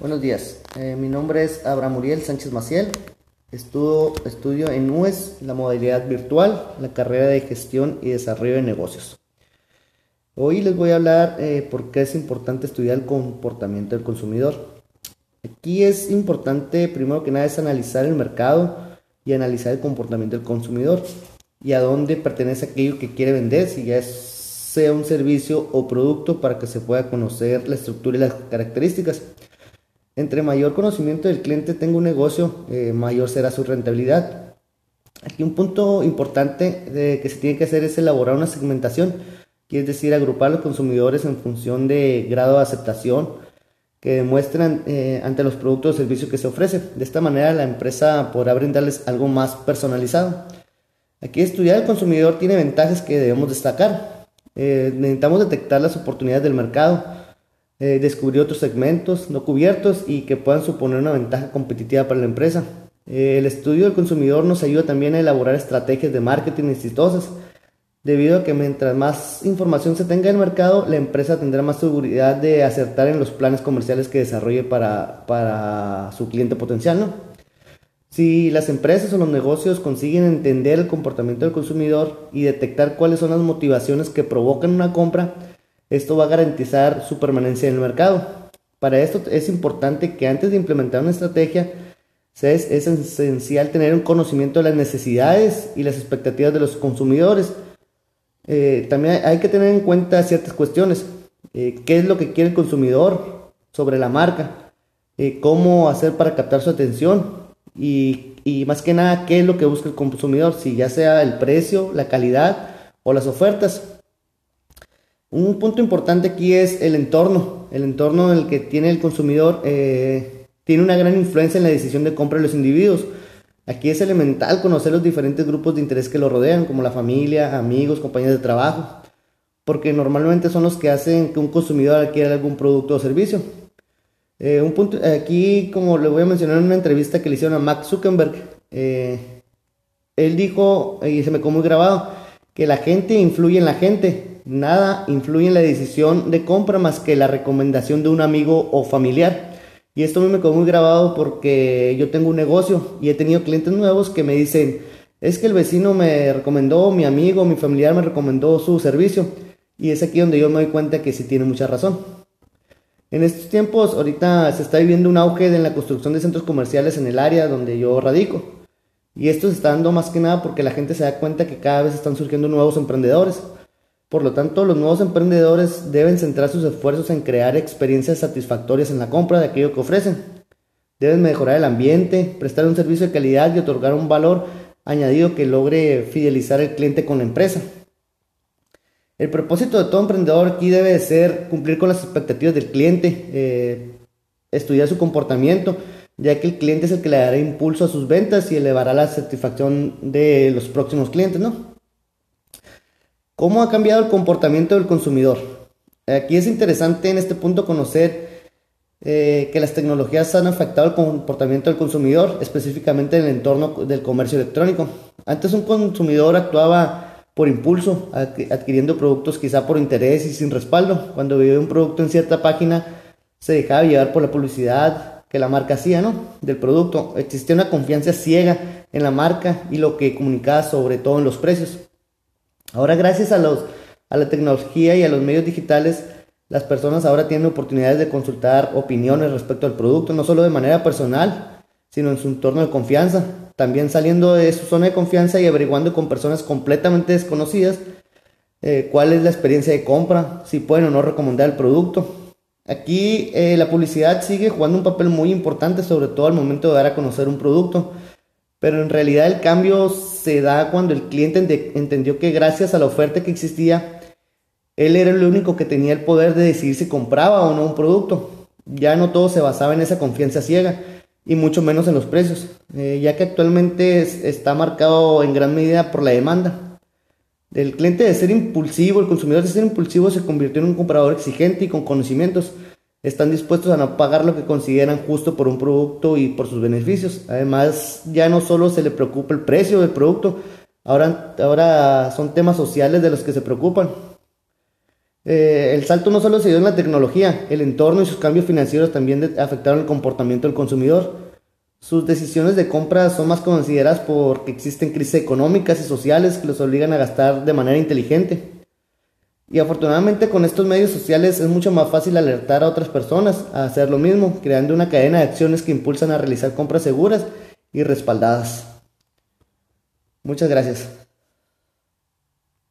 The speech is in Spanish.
Buenos días, eh, mi nombre es Abraham Uriel Sánchez Maciel. Estudio, estudio en UES la modalidad virtual, la carrera de gestión y desarrollo de negocios. Hoy les voy a hablar eh, por qué es importante estudiar el comportamiento del consumidor. Aquí es importante, primero que nada, es analizar el mercado y analizar el comportamiento del consumidor y a dónde pertenece aquello que quiere vender, si ya sea un servicio o producto para que se pueda conocer la estructura y las características. Entre mayor conocimiento del cliente tenga un negocio, eh, mayor será su rentabilidad. Aquí un punto importante que se tiene que hacer es elaborar una segmentación, es decir, agrupar a los consumidores en función de grado de aceptación que demuestran eh, ante los productos o servicios que se ofrecen. De esta manera la empresa podrá brindarles algo más personalizado. Aquí estudiar el consumidor tiene ventajas que debemos destacar. Eh, necesitamos detectar las oportunidades del mercado, eh, descubrir otros segmentos no cubiertos y que puedan suponer una ventaja competitiva para la empresa. Eh, el estudio del consumidor nos ayuda también a elaborar estrategias de marketing exitosas, debido a que mientras más información se tenga en el mercado, la empresa tendrá más seguridad de acertar en los planes comerciales que desarrolle para, para su cliente potencial. ¿no? Si las empresas o los negocios consiguen entender el comportamiento del consumidor y detectar cuáles son las motivaciones que provocan una compra, esto va a garantizar su permanencia en el mercado. Para esto es importante que antes de implementar una estrategia, es, esencial tener un conocimiento de las necesidades y las expectativas de los consumidores. Eh, también hay que tener en cuenta ciertas cuestiones. Eh, ¿Qué es lo que quiere el consumidor sobre la marca? Eh, ¿Cómo hacer para captar su atención? Y, y más que nada, ¿qué es lo que busca el consumidor? Si ya sea el precio, la calidad o las ofertas. Un punto importante aquí es el entorno, el entorno en el que tiene el consumidor eh, tiene una gran influencia en la decisión de compra de los individuos. Aquí es elemental conocer los diferentes grupos de interés que lo rodean, como la familia, amigos, compañeros de trabajo, porque normalmente son los que hacen que un consumidor adquiera algún producto o servicio. Eh, un punto, aquí, como le voy a mencionar en una entrevista que le hicieron a Max Zuckerberg, eh, él dijo, y se me quedó muy grabado, que la gente influye en la gente nada influye en la decisión de compra más que la recomendación de un amigo o familiar. Y esto me quedó muy grabado porque yo tengo un negocio y he tenido clientes nuevos que me dicen, es que el vecino me recomendó, mi amigo, mi familiar me recomendó su servicio. Y es aquí donde yo me doy cuenta que sí tiene mucha razón. En estos tiempos, ahorita se está viviendo un auge en la construcción de centros comerciales en el área donde yo radico. Y esto se está dando más que nada porque la gente se da cuenta que cada vez están surgiendo nuevos emprendedores por lo tanto, los nuevos emprendedores deben centrar sus esfuerzos en crear experiencias satisfactorias en la compra de aquello que ofrecen. Deben mejorar el ambiente, prestar un servicio de calidad y otorgar un valor añadido que logre fidelizar al cliente con la empresa. El propósito de todo emprendedor aquí debe ser cumplir con las expectativas del cliente, eh, estudiar su comportamiento, ya que el cliente es el que le dará impulso a sus ventas y elevará la satisfacción de los próximos clientes, ¿no? ¿Cómo ha cambiado el comportamiento del consumidor? Aquí es interesante en este punto conocer eh, que las tecnologías han afectado el comportamiento del consumidor, específicamente en el entorno del comercio electrónico. Antes un consumidor actuaba por impulso, adquiriendo productos quizá por interés y sin respaldo. Cuando veía un producto en cierta página, se dejaba llevar por la publicidad que la marca hacía, ¿no? Del producto. Existía una confianza ciega en la marca y lo que comunicaba sobre todo en los precios. Ahora gracias a, los, a la tecnología y a los medios digitales, las personas ahora tienen oportunidades de consultar opiniones respecto al producto, no solo de manera personal, sino en su entorno de confianza. También saliendo de su zona de confianza y averiguando con personas completamente desconocidas eh, cuál es la experiencia de compra, si pueden o no recomendar el producto. Aquí eh, la publicidad sigue jugando un papel muy importante, sobre todo al momento de dar a conocer un producto. Pero en realidad el cambio se da cuando el cliente entendió que gracias a la oferta que existía, él era el único que tenía el poder de decidir si compraba o no un producto. Ya no todo se basaba en esa confianza ciega y mucho menos en los precios, eh, ya que actualmente está marcado en gran medida por la demanda. El cliente de ser impulsivo, el consumidor de ser impulsivo se convirtió en un comprador exigente y con conocimientos están dispuestos a no pagar lo que consideran justo por un producto y por sus beneficios. Además, ya no solo se le preocupa el precio del producto, ahora, ahora son temas sociales de los que se preocupan. Eh, el salto no solo se dio en la tecnología, el entorno y sus cambios financieros también afectaron el comportamiento del consumidor. Sus decisiones de compra son más consideradas porque existen crisis económicas y sociales que los obligan a gastar de manera inteligente. Y afortunadamente con estos medios sociales es mucho más fácil alertar a otras personas a hacer lo mismo, creando una cadena de acciones que impulsan a realizar compras seguras y respaldadas. Muchas gracias.